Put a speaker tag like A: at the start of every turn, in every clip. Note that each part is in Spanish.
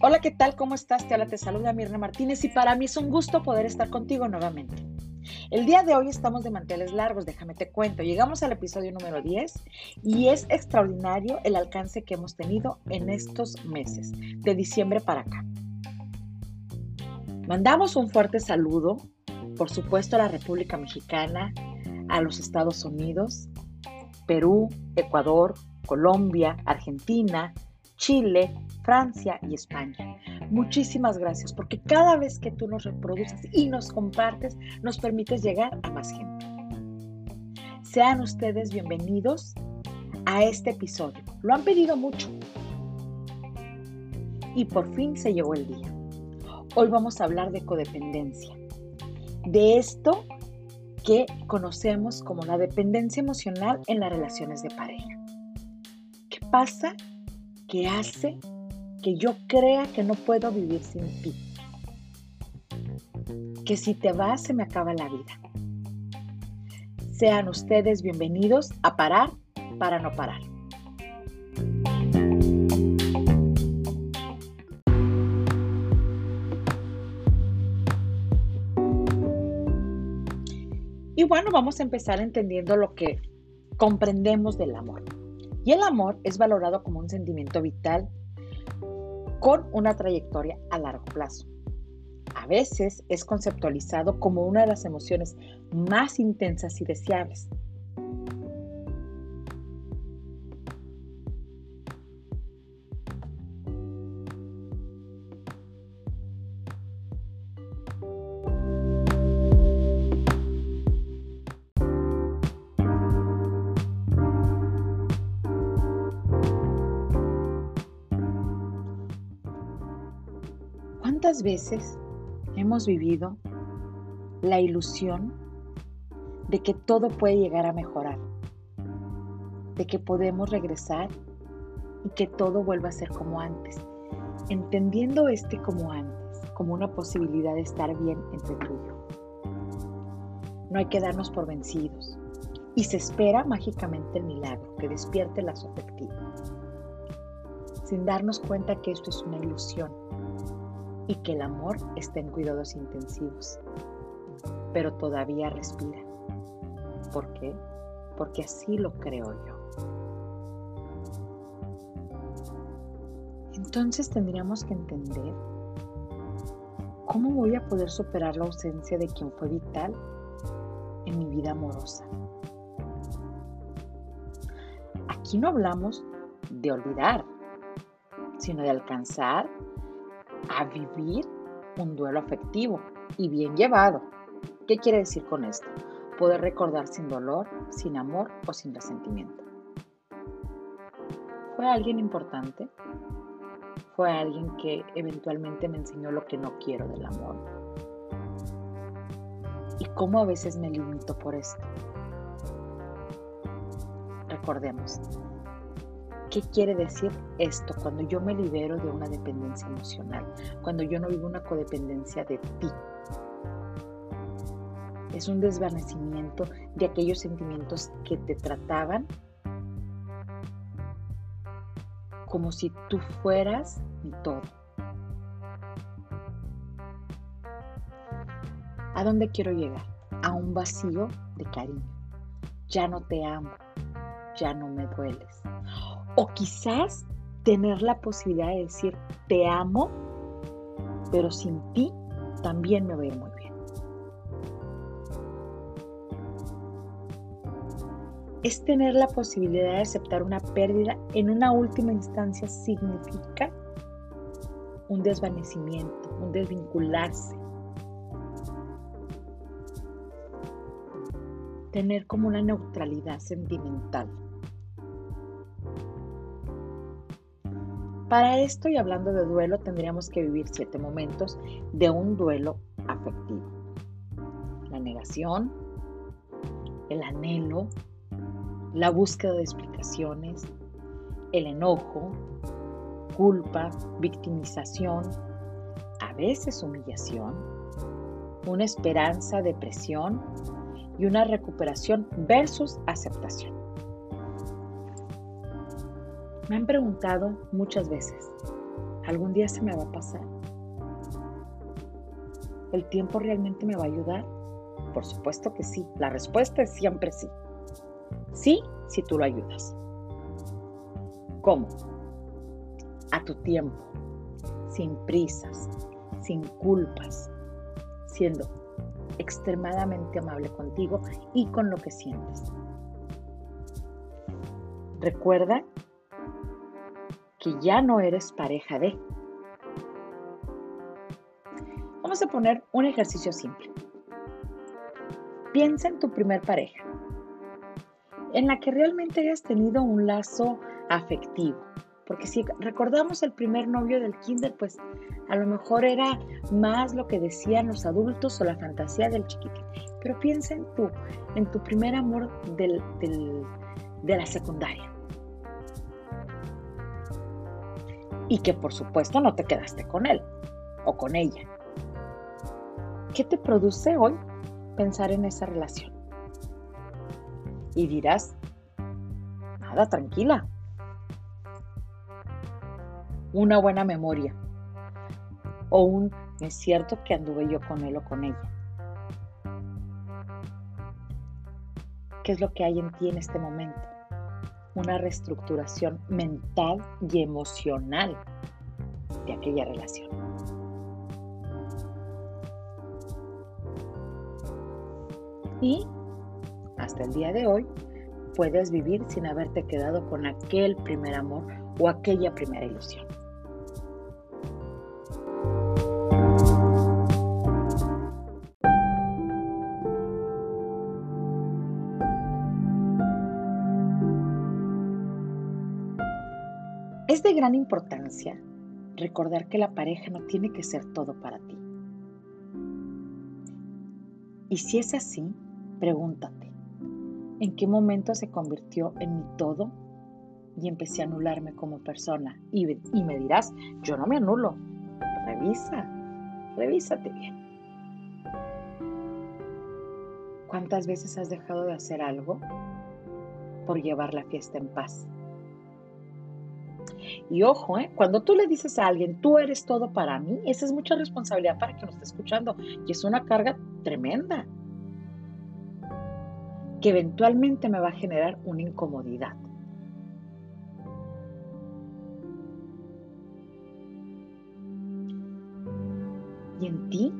A: Hola, ¿qué tal? ¿Cómo estás? Te habla, te saluda Mirna Martínez y para mí es un gusto poder estar contigo nuevamente. El día de hoy estamos de manteles largos, déjame te cuento. Llegamos al episodio número 10 y es extraordinario el alcance que hemos tenido en estos meses, de diciembre para acá. Mandamos un fuerte saludo, por supuesto, a la República Mexicana, a los Estados Unidos, Perú, Ecuador, Colombia, Argentina, Chile, Francia y España. Muchísimas gracias porque cada vez que tú nos reproduces y nos compartes, nos permites llegar a más gente. Sean ustedes bienvenidos a este episodio. Lo han pedido mucho. Y por fin se llegó el día. Hoy vamos a hablar de codependencia. De esto que conocemos como la dependencia emocional en las relaciones de pareja. ¿Qué pasa que hace que yo crea que no puedo vivir sin ti. Que si te vas se me acaba la vida. Sean ustedes bienvenidos a parar para no parar. Bueno, vamos a empezar entendiendo lo que comprendemos del amor. Y el amor es valorado como un sentimiento vital con una trayectoria a largo plazo. A veces es conceptualizado como una de las emociones más intensas y deseables, ¿Cuántas veces hemos vivido la ilusión de que todo puede llegar a mejorar? De que podemos regresar y que todo vuelva a ser como antes. Entendiendo este como antes, como una posibilidad de estar bien entre tú y yo. No hay que darnos por vencidos. Y se espera mágicamente el milagro que despierte la afectivo. Sin darnos cuenta que esto es una ilusión y que el amor está en cuidados intensivos, pero todavía respira. ¿Por qué? Porque así lo creo yo. Entonces tendríamos que entender cómo voy a poder superar la ausencia de quien fue vital en mi vida amorosa. Aquí no hablamos de olvidar, sino de alcanzar a vivir un duelo afectivo y bien llevado. ¿Qué quiere decir con esto? Poder recordar sin dolor, sin amor o sin resentimiento. ¿Fue alguien importante? ¿Fue alguien que eventualmente me enseñó lo que no quiero del amor? ¿Y cómo a veces me limito por esto? Recordemos, ¿Qué quiere decir esto? Cuando yo me libero de una dependencia emocional, cuando yo no vivo una codependencia de ti. Es un desvanecimiento de aquellos sentimientos que te trataban como si tú fueras mi todo. ¿A dónde quiero llegar? A un vacío de cariño. Ya no te amo, ya no me dueles. O quizás tener la posibilidad de decir, te amo, pero sin ti también me va a ir muy bien. Es tener la posibilidad de aceptar una pérdida en una última instancia significa un desvanecimiento, un desvincularse. Tener como una neutralidad sentimental. Para esto y hablando de duelo, tendríamos que vivir siete momentos de un duelo afectivo. La negación, el anhelo, la búsqueda de explicaciones, el enojo, culpa, victimización, a veces humillación, una esperanza, depresión y una recuperación versus aceptación. Me han preguntado muchas veces, ¿algún día se me va a pasar? ¿El tiempo realmente me va a ayudar? Por supuesto que sí. La respuesta es siempre sí. Sí, si tú lo ayudas. ¿Cómo? A tu tiempo, sin prisas, sin culpas, siendo extremadamente amable contigo y con lo que sientes. Recuerda que ya no eres pareja de. Vamos a poner un ejercicio simple. Piensa en tu primer pareja, en la que realmente hayas tenido un lazo afectivo. Porque si recordamos el primer novio del kinder, pues a lo mejor era más lo que decían los adultos o la fantasía del chiquitín. Pero piensa en tu, en tu primer amor del, de la secundaria. Y que por supuesto no te quedaste con él o con ella. ¿Qué te produce hoy pensar en esa relación? Y dirás, nada, tranquila. Una buena memoria. O un, es cierto que anduve yo con él o con ella. ¿Qué es lo que hay en ti en este momento? Una reestructuración mental y emocional de aquella relación. Y hasta el día de hoy puedes vivir sin haberte quedado con aquel primer amor o aquella primera ilusión. Importancia recordar que la pareja no tiene que ser todo para ti. Y si es así, pregúntate, ¿en qué momento se convirtió en mi todo? Y empecé a anularme como persona. Y, me dirás, yo no me anulo. Revisa, revísate bien. ¿Cuántas veces has dejado de hacer algo por llevar la fiesta en paz? Y ojo, ¿eh? cuando tú le dices a alguien, tú eres todo para mí, esa es mucha responsabilidad para quien nos esté escuchando y es una carga tremenda que eventualmente me va a generar una incomodidad. Y en ti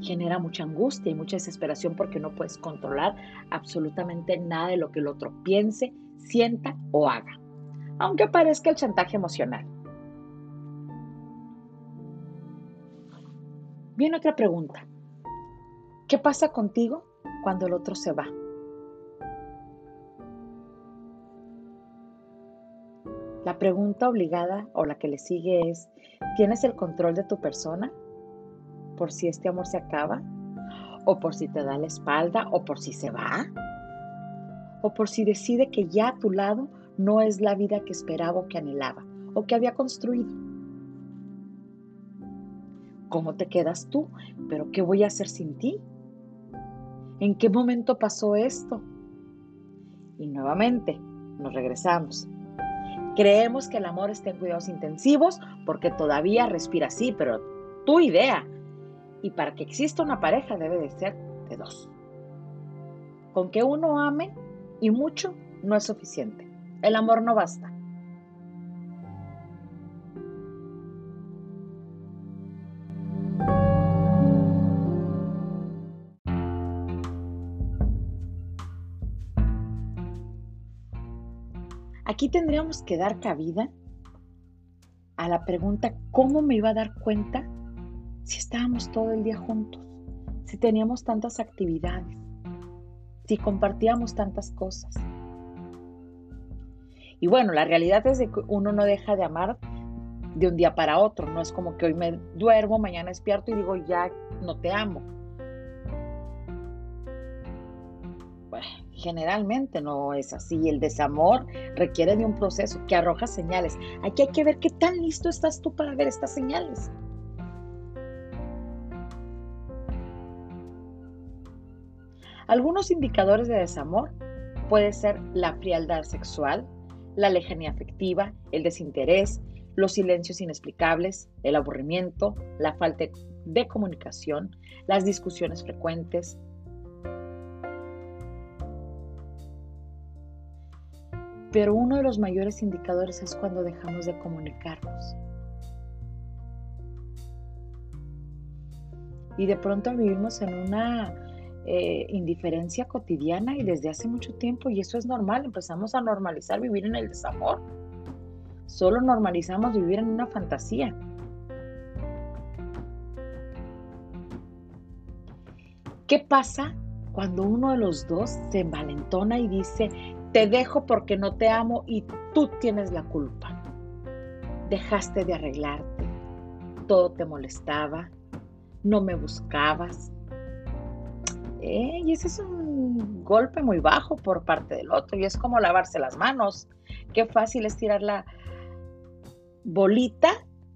A: genera mucha angustia y mucha desesperación porque no puedes controlar absolutamente nada de lo que el otro piense, sienta o haga aunque parezca el chantaje emocional. Viene otra pregunta. ¿Qué pasa contigo cuando el otro se va? La pregunta obligada o la que le sigue es, ¿tienes el control de tu persona? ¿Por si este amor se acaba? ¿O por si te da la espalda? ¿O por si se va? ¿O por si decide que ya a tu lado no es la vida que esperaba o que anhelaba o que había construido. ¿Cómo te quedas tú? ¿Pero qué voy a hacer sin ti? ¿En qué momento pasó esto? Y nuevamente nos regresamos. Creemos que el amor está en cuidados intensivos porque todavía respira así, pero tu idea. Y para que exista una pareja debe de ser de dos. Con que uno ame y mucho no es suficiente. El amor no basta. Aquí tendríamos que dar cabida a la pregunta, ¿cómo me iba a dar cuenta si estábamos todo el día juntos? Si teníamos tantas actividades, si compartíamos tantas cosas. Y bueno, la realidad es que uno no deja de amar de un día para otro. No es como que hoy me duermo, mañana despierto y digo, ya no te amo. generalmente no es así. El desamor requiere de un proceso que arroja señales. Aquí hay que ver qué tan listo estás tú para ver estas señales. Algunos indicadores de desamor puede ser la frialdad sexual, la lejanía afectiva, el desinterés, los silencios inexplicables, el aburrimiento, la falta de comunicación, las discusiones frecuentes. Pero uno de los mayores indicadores es cuando dejamos de comunicarnos. Y de pronto vivimos en una eh, indiferencia cotidiana y desde hace mucho tiempo y eso es normal, empezamos a normalizar vivir en el desamor. Solo normalizamos vivir en una fantasía. ¿Qué pasa cuando uno de los dos se envalentona y dice, te dejo porque no te amo y tú tienes la culpa? Dejaste de arreglarte, todo te molestaba, no me buscabas. Eh, y ese es un golpe muy bajo por parte del otro y es como lavarse las manos. Qué fácil es tirar la, bolita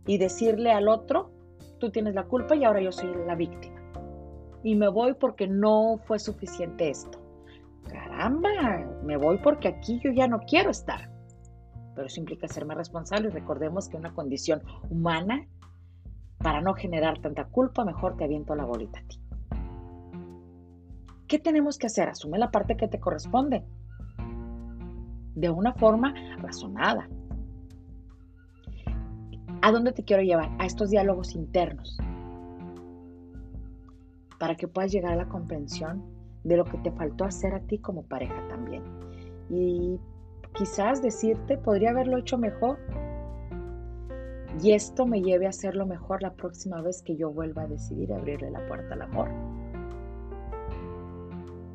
A: y decirle al otro, tú tienes la culpa y ahora yo soy la víctima. Y me voy porque no fue suficiente esto. Caramba, me voy porque aquí yo ya no quiero estar. Pero eso implica serme responsable. Recordemos que una condición humana, para no generar tanta culpa, mejor te aviento la bolita a ti. ¿Qué tenemos que hacer? Asume la parte que te corresponde. De una forma razonada, ¿A dónde te quiero llevar? A estos diálogos internos. Para que puedas llegar a la comprensión de lo que te faltó hacer a ti como pareja también. Y quizás decirte, podría haberlo hecho mejor. Y esto me lleve a hacerlo mejor la próxima vez que yo vuelva a decidir abrirle la puerta al amor.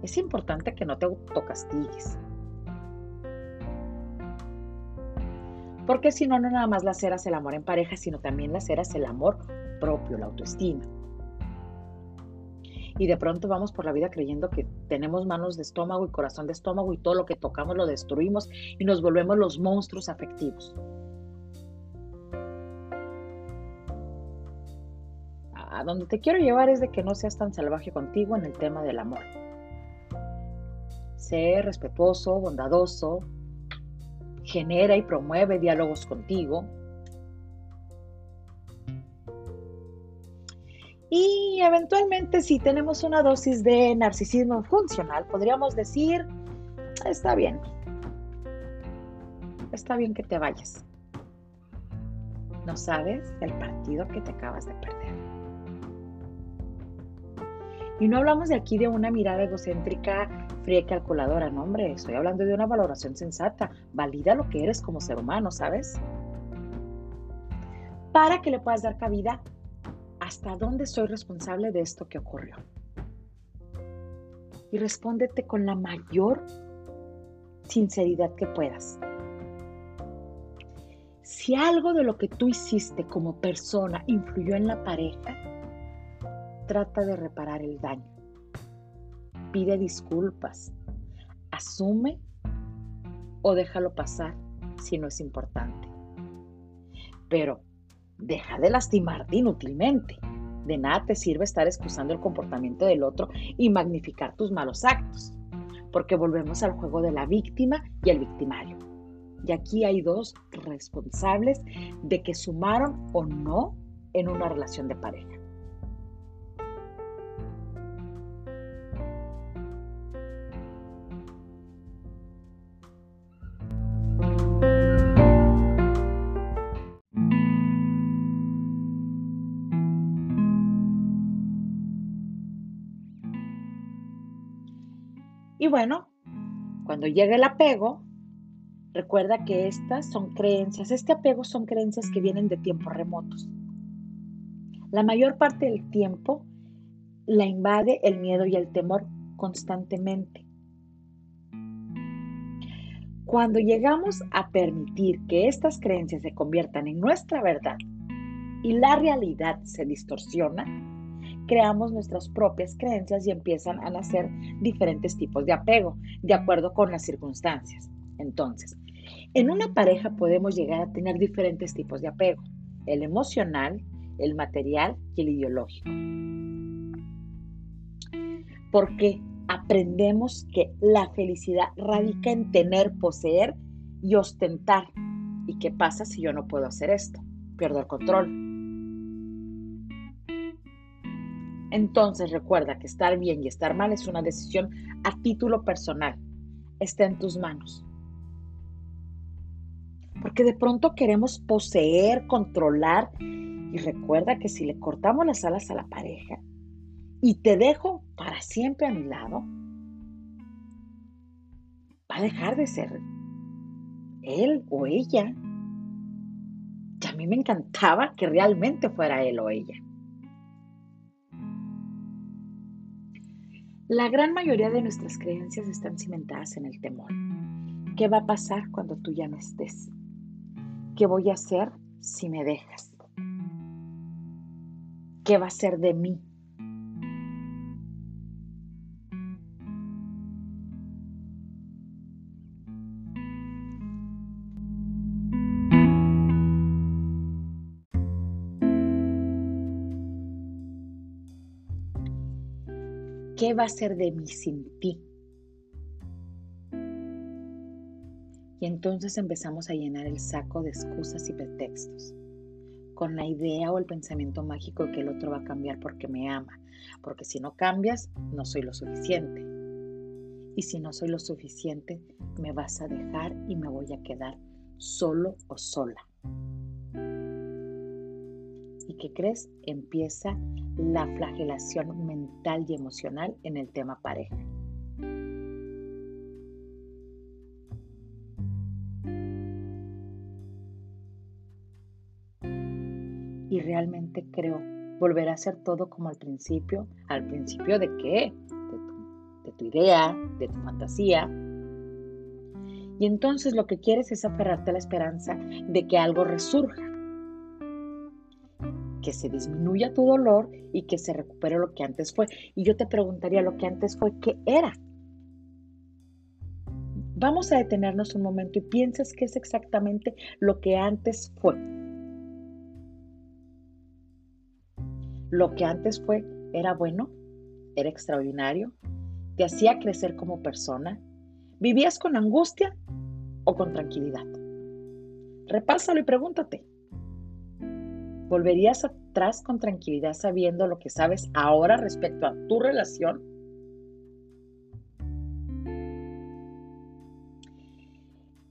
A: Es importante que no te autocastigues. Porque si no, no nada más la ceras el amor en pareja, sino también la ceras el amor propio, la autoestima. Y de pronto vamos por la vida creyendo que tenemos manos de estómago y corazón de estómago y todo lo que tocamos lo destruimos y nos volvemos los monstruos afectivos. A donde te quiero llevar es de que no seas tan salvaje contigo en el tema del amor. Sé respetuoso, bondadoso, genera y promueve diálogos contigo. Y eventualmente si tenemos una dosis de narcisismo funcional, podríamos decir, está bien, está bien que te vayas. No sabes el partido que te acabas de perder. Y no hablamos de aquí de una mirada egocéntrica fría calculadora, no hombre, estoy hablando de una valoración sensata. Valida lo que eres como ser humano, ¿sabes? Para que le puedas dar cabida hasta dónde soy responsable de esto que ocurrió. Y respóndete con la mayor sinceridad que puedas. Si algo de lo que tú hiciste como persona influyó en la pareja, trata de reparar el daño. Pide disculpas. Asume o déjalo pasar si no es importante. Pero deja de lastimarte inútilmente. De nada te sirve estar excusando el comportamiento del otro y magnificar tus malos actos, porque volvemos al juego de la víctima y el victimario. Y aquí hay dos responsables de que sumaron o no en una relación de pareja. Bueno, cuando llega el apego, recuerda que estas son creencias, este apego son creencias que vienen de tiempos remotos. La mayor parte del tiempo la invade el miedo y el temor constantemente. Cuando llegamos a permitir que estas creencias se conviertan en nuestra verdad y la realidad se distorsiona, creamos nuestras propias creencias y empiezan a nacer diferentes tipos de apego, de acuerdo con las circunstancias. Entonces, en una pareja podemos llegar a tener diferentes tipos de apego, el emocional, el material y el ideológico. Porque aprendemos que la felicidad radica en tener, poseer y ostentar. ¿Y qué pasa si yo no puedo hacer esto? Pierdo el control. Entonces recuerda que estar bien y estar mal es una decisión a título personal. Está en tus manos. Porque de pronto queremos poseer, controlar. Y recuerda que si le cortamos las alas a la pareja y te dejo para siempre a mi lado, va a dejar de ser él o ella. Y a mí me encantaba que realmente fuera él o ella. La gran mayoría de nuestras creencias están cimentadas en el temor. ¿Qué va a pasar cuando tú ya no estés? ¿Qué voy a hacer si me dejas? ¿Qué va a ser de mí? Va a ser de mí sin ti? Y entonces empezamos a llenar el saco de excusas y pretextos, con la idea o el pensamiento mágico de que el otro va a cambiar porque me ama, porque si no cambias, no soy lo suficiente. Y si no soy lo suficiente, me vas a dejar y me voy a quedar solo o sola. ¿Y qué crees? Empieza la flagelación mental y emocional en el tema pareja. Y realmente creo volver a hacer todo como al principio. ¿Al principio de qué? De tu, de tu idea, de tu fantasía. Y entonces lo que quieres es aferrarte a la esperanza de que algo resurja que se disminuya tu dolor y que se recupere lo que antes fue. Y yo te preguntaría, lo que antes fue, ¿qué era? Vamos a detenernos un momento y piensas qué es exactamente lo que antes fue. Lo que antes fue era bueno, era extraordinario, te hacía crecer como persona, vivías con angustia o con tranquilidad. Repásalo y pregúntate. ¿Volverías atrás con tranquilidad sabiendo lo que sabes ahora respecto a tu relación?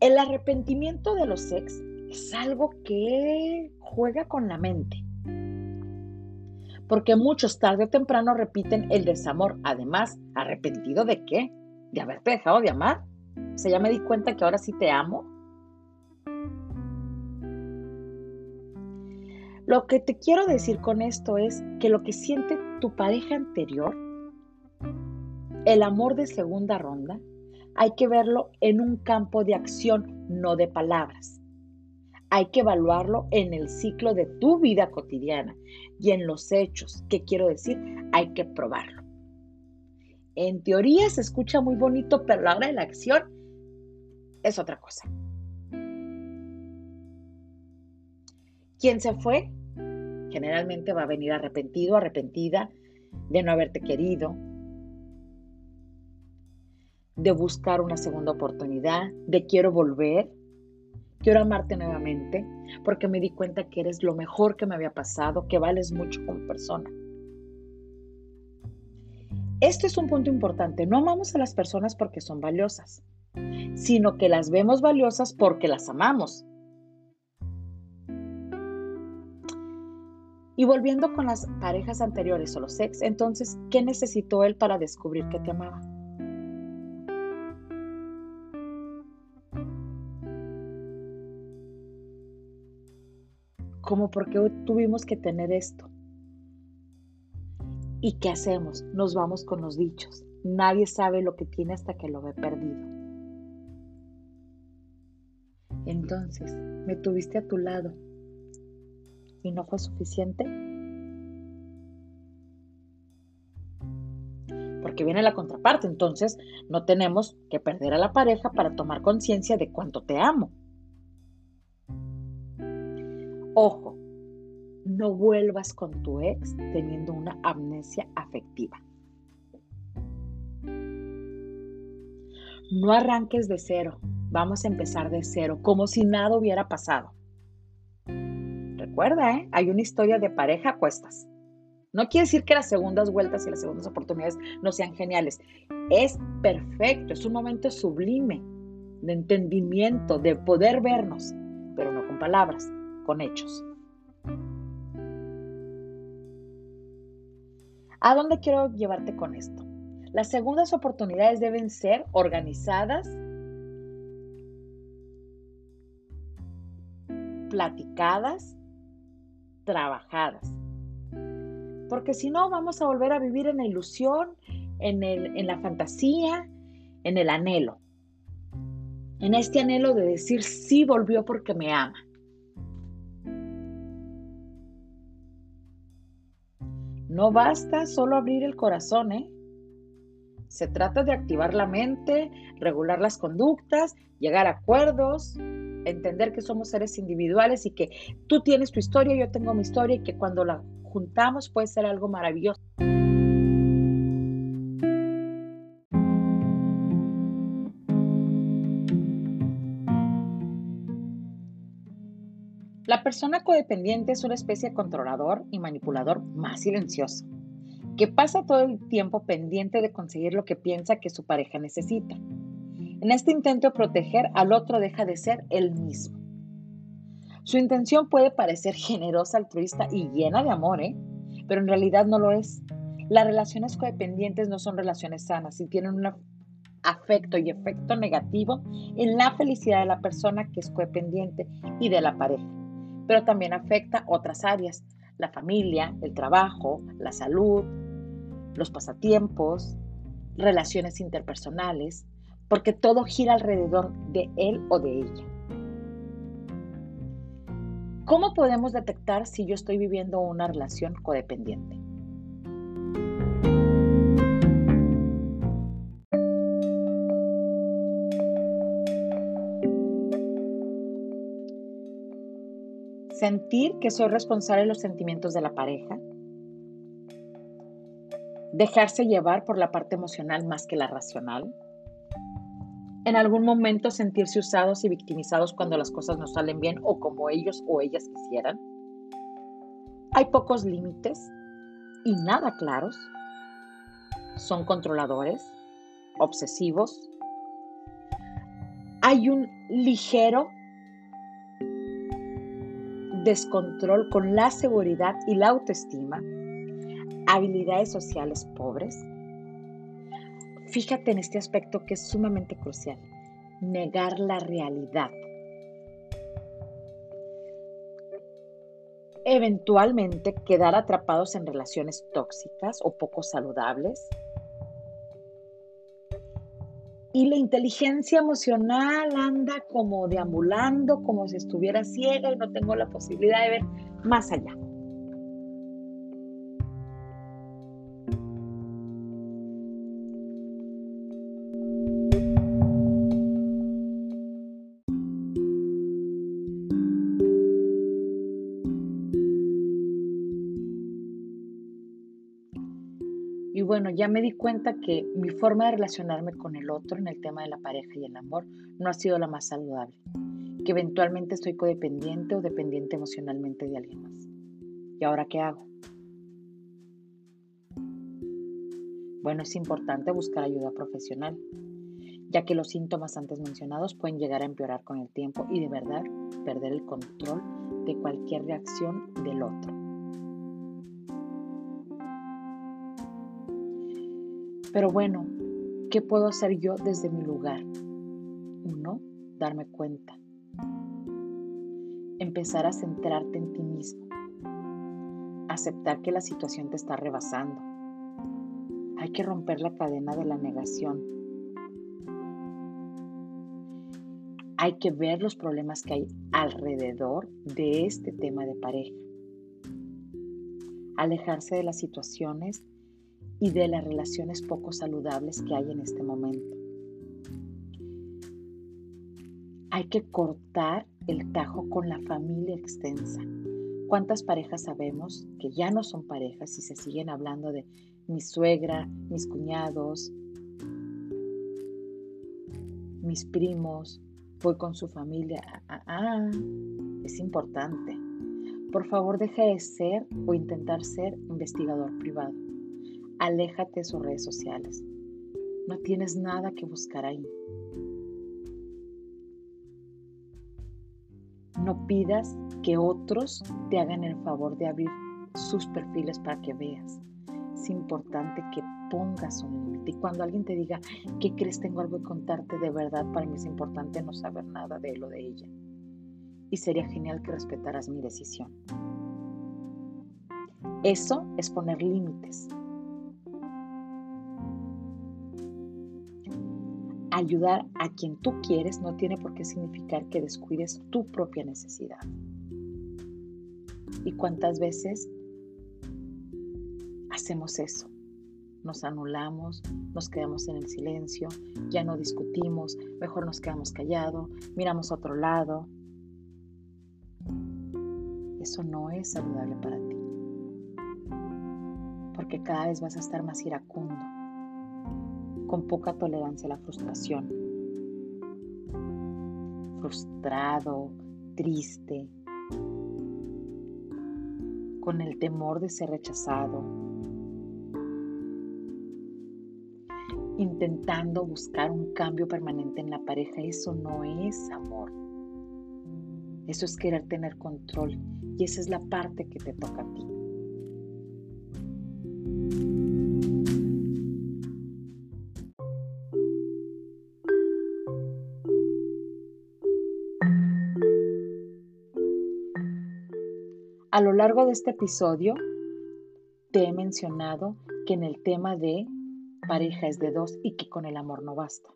A: El arrepentimiento de los ex es algo que juega con la mente. Porque muchos tarde o temprano repiten el desamor. Además, ¿arrepentido de qué? ¿De haberte dejado de amar? O sea, ya me di cuenta que ahora sí te amo. Lo que te quiero decir con esto es que lo que siente tu pareja anterior, el amor de segunda ronda, hay que verlo en un campo de acción, no de palabras. Hay que evaluarlo en el ciclo de tu vida cotidiana y en los hechos. ¿Qué quiero decir? Hay que probarlo. En teoría se escucha muy bonito, pero la hora de la acción es otra cosa. ¿Quién se fue? Generalmente va a venir arrepentido, arrepentida de no haberte querido, de buscar una segunda oportunidad, de quiero volver, quiero amarte nuevamente, porque me di cuenta que eres lo mejor que me había pasado, que vales mucho como persona. Esto es un punto importante. No amamos a las personas porque son valiosas, sino que las vemos valiosas porque las amamos. Y volviendo con las parejas anteriores o los ex, entonces, ¿qué necesitó él para descubrir que te amaba? ¿Cómo por qué tuvimos que tener esto? ¿Y qué hacemos? Nos vamos con los dichos. Nadie sabe lo que tiene hasta que lo ve perdido. Entonces, me tuviste a tu lado y no fue suficiente? Porque viene la contraparte, entonces no tenemos que perder a la pareja para tomar conciencia de cuánto te amo. Ojo, no vuelvas con tu ex teniendo una amnesia afectiva. No arranques de cero. vamos a empezar de cero, como si nada hubiera pasado. Recuerda, ¿eh? hay una historia de pareja a cuestas. No quiere decir que las segundas vueltas y las segundas oportunidades no sean geniales. Es perfecto, es un momento sublime de entendimiento, de poder vernos, pero no con palabras, con hechos. ¿A dónde quiero llevarte con esto? Las segundas oportunidades deben ser organizadas, platicadas, trabajadas. Porque si no, vamos a volver a vivir en la ilusión, en, en la fantasía, en el anhelo. En este anhelo de decir sí volvió porque me ama. No basta solo abrir el corazón, ¿eh? Se trata de activar la mente, regular las conductas, llegar a acuerdos, entender que somos seres individuales y que tú tienes tu historia, yo tengo mi historia y que cuando la juntamos puede ser algo maravilloso. La persona codependiente es una especie controlador y manipulador más silencioso, que pasa todo el tiempo pendiente de conseguir lo que piensa que su pareja necesita. En este intento de proteger al otro deja de ser él mismo. Su intención puede parecer generosa, altruista y llena de amor, ¿eh? pero en realidad no lo es. Las relaciones codependientes no son relaciones sanas y tienen un afecto y efecto negativo en la felicidad de la persona que es codependiente y de la pareja pero también afecta otras áreas, la familia, el trabajo, la salud, los pasatiempos, relaciones interpersonales, porque todo gira alrededor de él o de ella. ¿Cómo podemos detectar si yo estoy viviendo una relación codependiente? sentir que soy responsable de los sentimientos de la pareja, dejarse llevar por la parte emocional más que la racional, en algún momento sentirse usados y victimizados cuando las cosas no salen bien o como ellos o ellas quisieran. Hay pocos límites y nada claros. Son controladores, obsesivos. Hay un ligero descontrol con la seguridad y la autoestima, habilidades sociales pobres. Fíjate en este aspecto que es sumamente crucial, negar la realidad. Eventualmente quedar atrapados en relaciones tóxicas o poco saludables, y la inteligencia emocional anda como deambulando, como si estuviera ciega y no tengo la posibilidad de ver más allá. Bueno, ya me di cuenta que mi forma de relacionarme con el otro en el tema de la pareja y el amor no ha sido la más saludable, que eventualmente estoy codependiente o dependiente emocionalmente de alguien más. ¿Y ahora qué hago? Bueno, es importante buscar ayuda profesional, ya que los síntomas antes mencionados pueden llegar a empeorar con el tiempo y de verdad perder el control de cualquier reacción del otro. Pero bueno, ¿qué puedo hacer yo desde mi lugar? Uno, darme cuenta. Empezar a centrarte en ti mismo. Aceptar que la situación te está rebasando. Hay que romper la cadena de la negación. Hay que ver los problemas que hay alrededor de este tema de pareja. Alejarse de las situaciones y de las relaciones poco saludables que hay en este momento. Hay que cortar el tajo con la familia extensa. ¿Cuántas parejas sabemos que ya no son parejas y se siguen hablando de mi suegra, mis cuñados, mis primos, Voy con su familia. Ah, ah, es importante. Por favor, deja de ser o intentar ser investigador privado. Aléjate de sus redes sociales. No tienes nada que buscar ahí. No pidas que otros te hagan el favor de abrir sus perfiles para que veas. Es importante que pongas un límite. Y cuando alguien te diga, ¿qué crees? Tengo algo que contarte de verdad, para mí es importante no saber nada de él o de ella. Y sería genial que respetaras mi decisión. Eso es poner límites. Ayudar a quien tú quieres no tiene por qué significar que descuides tu propia necesidad. ¿Y cuántas veces hacemos eso? Nos anulamos, nos quedamos en el silencio, ya no discutimos, mejor nos quedamos callados, miramos a otro lado. Eso no es saludable para ti. Porque cada vez vas a estar más iracundo con poca tolerancia a la frustración. Frustrado, triste, con el temor de ser rechazado, intentando buscar un cambio permanente en la pareja. Eso no es amor. Eso es querer tener control y esa es la parte que te toca a ti. A lo largo de este episodio te he mencionado que en el tema de pareja es de dos y que con el amor no basta.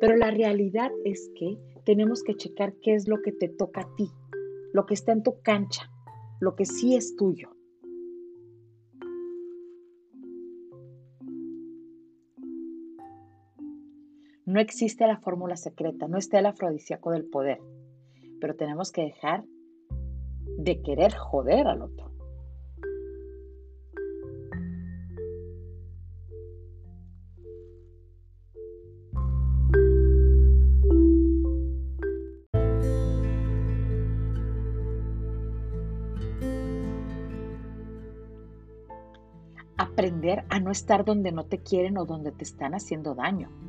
A: Pero la realidad es que tenemos que checar qué es lo que te toca a ti, lo que está en tu cancha, lo que sí es tuyo. No existe la fórmula secreta, no está el afrodisíaco del poder, pero tenemos que dejar de querer joder al otro. Aprender a no estar donde no te quieren o donde te están haciendo daño.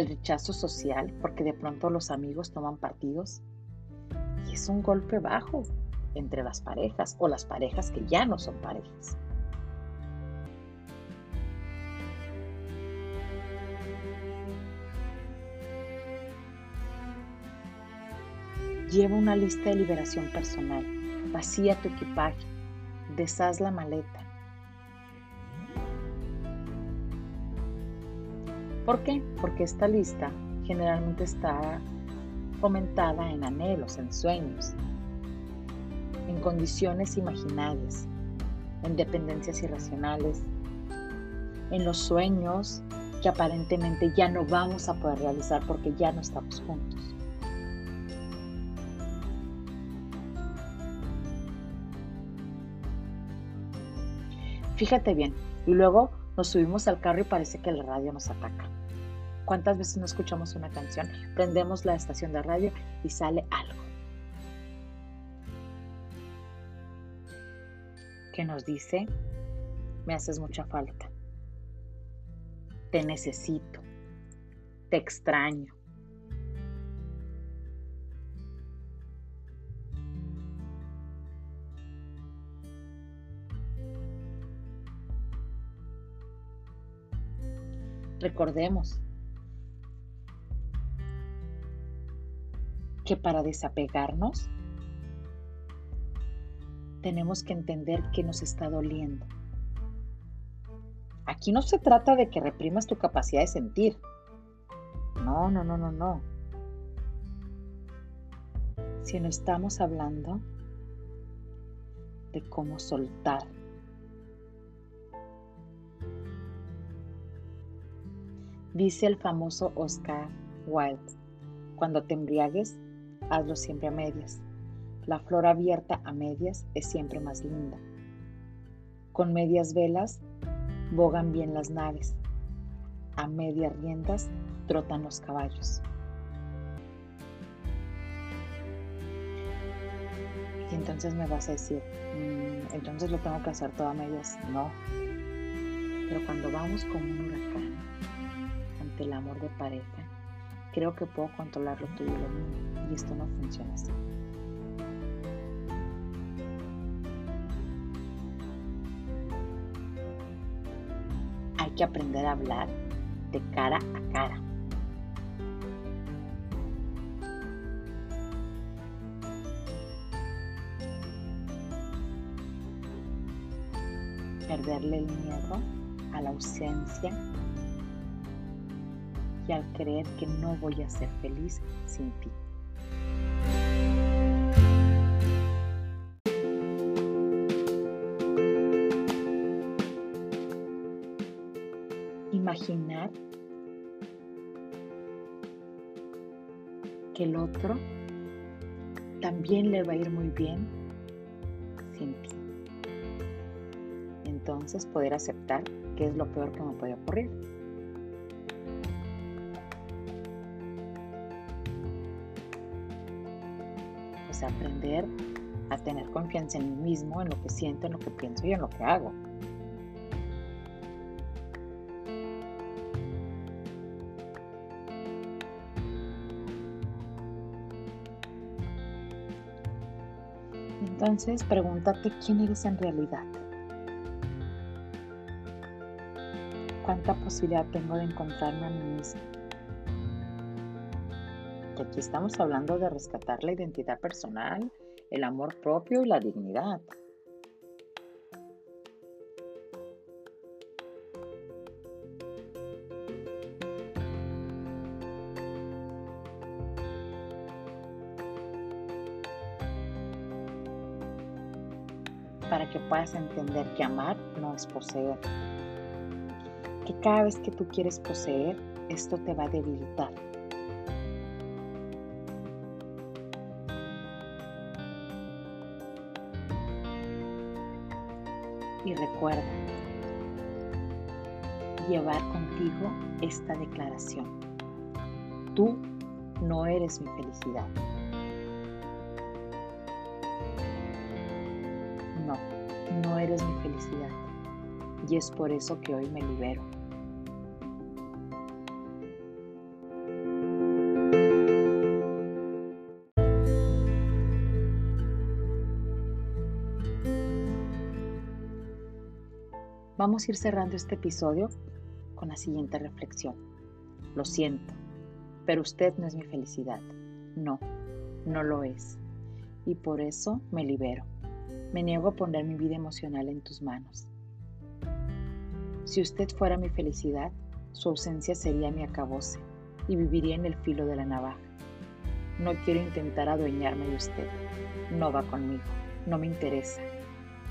A: El rechazo social, porque de pronto los amigos toman partidos, y es un golpe bajo entre las parejas o las parejas que ya no son parejas. Lleva una lista de liberación personal, vacía tu equipaje, deshaz la maleta, ¿Por qué? Porque esta lista generalmente está fomentada en anhelos, en sueños, en condiciones imaginarias, en dependencias irracionales, en los sueños que aparentemente ya no vamos a poder realizar porque ya no estamos juntos. Fíjate bien, y luego nos subimos al carro y parece que la radio nos ataca. ¿Cuántas veces no escuchamos una canción? Prendemos la estación de radio y sale algo. Que nos dice, me haces mucha falta. Te necesito. Te extraño. Recordemos que para desapegarnos tenemos que entender que nos está doliendo. Aquí no se trata de que reprimas tu capacidad de sentir. No, no, no, no, no. Sino estamos hablando de cómo soltar. Dice el famoso Oscar Wilde, cuando te embriagues, hazlo siempre a medias. La flor abierta a medias es siempre más linda. Con medias velas bogan bien las naves, a medias riendas trotan los caballos. Y entonces me vas a decir, mm, entonces lo tengo que hacer todo a medias. No. Pero cuando vamos como un huracán ante el amor de pareja, creo que puedo controlar lo tuyo y lo mío. Y esto no funciona así. Hay que aprender a hablar de cara a cara. perderle el miedo a la ausencia y al creer que no voy a ser feliz sin ti. El otro también le va a ir muy bien sin ti entonces poder aceptar qué es lo peor que me puede ocurrir. Pues aprender a tener confianza en mí mismo, en lo que siento, en lo que pienso y en lo que hago. Entonces pregúntate quién eres en realidad. cuánta posibilidad tengo de encontrarme a mí mismo. Y aquí estamos hablando de rescatar la identidad personal, el amor propio y la dignidad. Puedas entender que amar no es poseer, cada vez que tú quieres poseer, esto te va a debilitar. Y recuerda llevar contigo esta declaración. Tú no eres mi felicidad. Eres mi felicidad. Y es por eso que hoy me libero. Vamos a ir cerrando este episodio con la siguiente reflexión. Lo siento, pero usted no es mi felicidad. No, no lo es. Y por eso me libero. Me niego a poner mi vida emocional en tus manos. Si usted fuera mi felicidad, su ausencia sería mi acabose y viviría en el filo de la navaja. No quiero intentar adueñarme de usted. No va conmigo. No me interesa.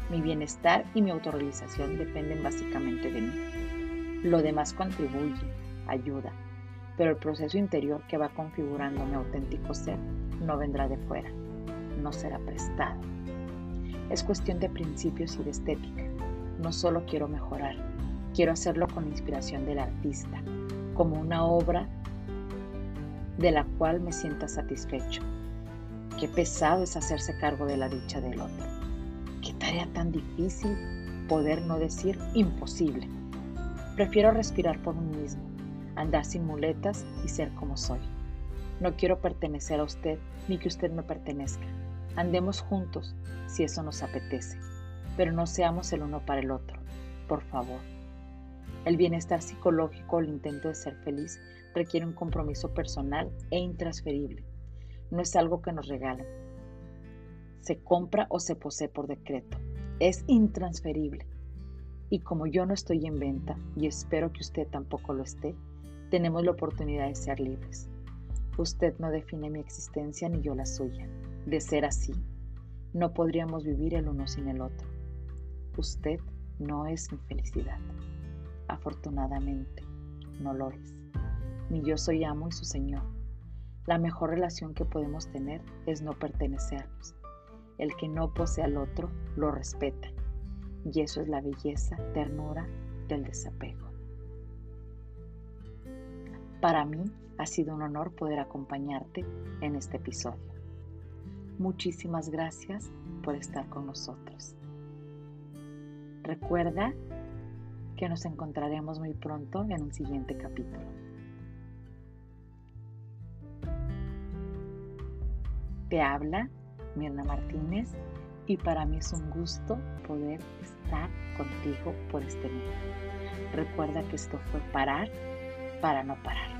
A: Mi bienestar y mi autorrealización dependen básicamente de mí. Lo demás contribuye, ayuda, pero el proceso interior que va configurando mi auténtico ser no vendrá de fuera, no será prestado. Es cuestión de principios y de estética. No solo quiero mejorar, quiero hacerlo con la inspiración del artista, como una obra de la cual me sienta satisfecho. Qué pesado es hacerse cargo de la dicha del otro. Qué tarea tan difícil poder no decir imposible. Prefiero respirar por mí mismo, andar sin muletas y ser como soy. No quiero pertenecer a usted ni que usted me pertenezca. Andemos juntos si eso nos apetece, pero no seamos el uno para el otro, por favor. El bienestar psicológico o el intento de ser feliz requiere un compromiso personal e intransferible. No es algo que nos regalen, se compra o se posee por decreto. Es intransferible. Y como yo no estoy en venta, y espero que usted tampoco lo esté, tenemos la oportunidad de ser libres. Usted no define mi existencia ni yo la suya. De ser así, no podríamos vivir el uno sin el otro. Usted no es mi felicidad. Afortunadamente, no lo es. Ni yo soy amo y su señor. La mejor relación que podemos tener es no pertenecernos, el que no posee al otro lo respeta. Y eso es la belleza, ternura del desapego. Para mí ha sido un honor poder acompañarte en este episodio. Muchísimas gracias por estar con nosotros. Recuerda que nos encontraremos muy pronto en un siguiente capítulo. Te habla Mirna Martínez y para mí es un gusto poder estar contigo por este medio. Recuerda que esto fue parar para no parar.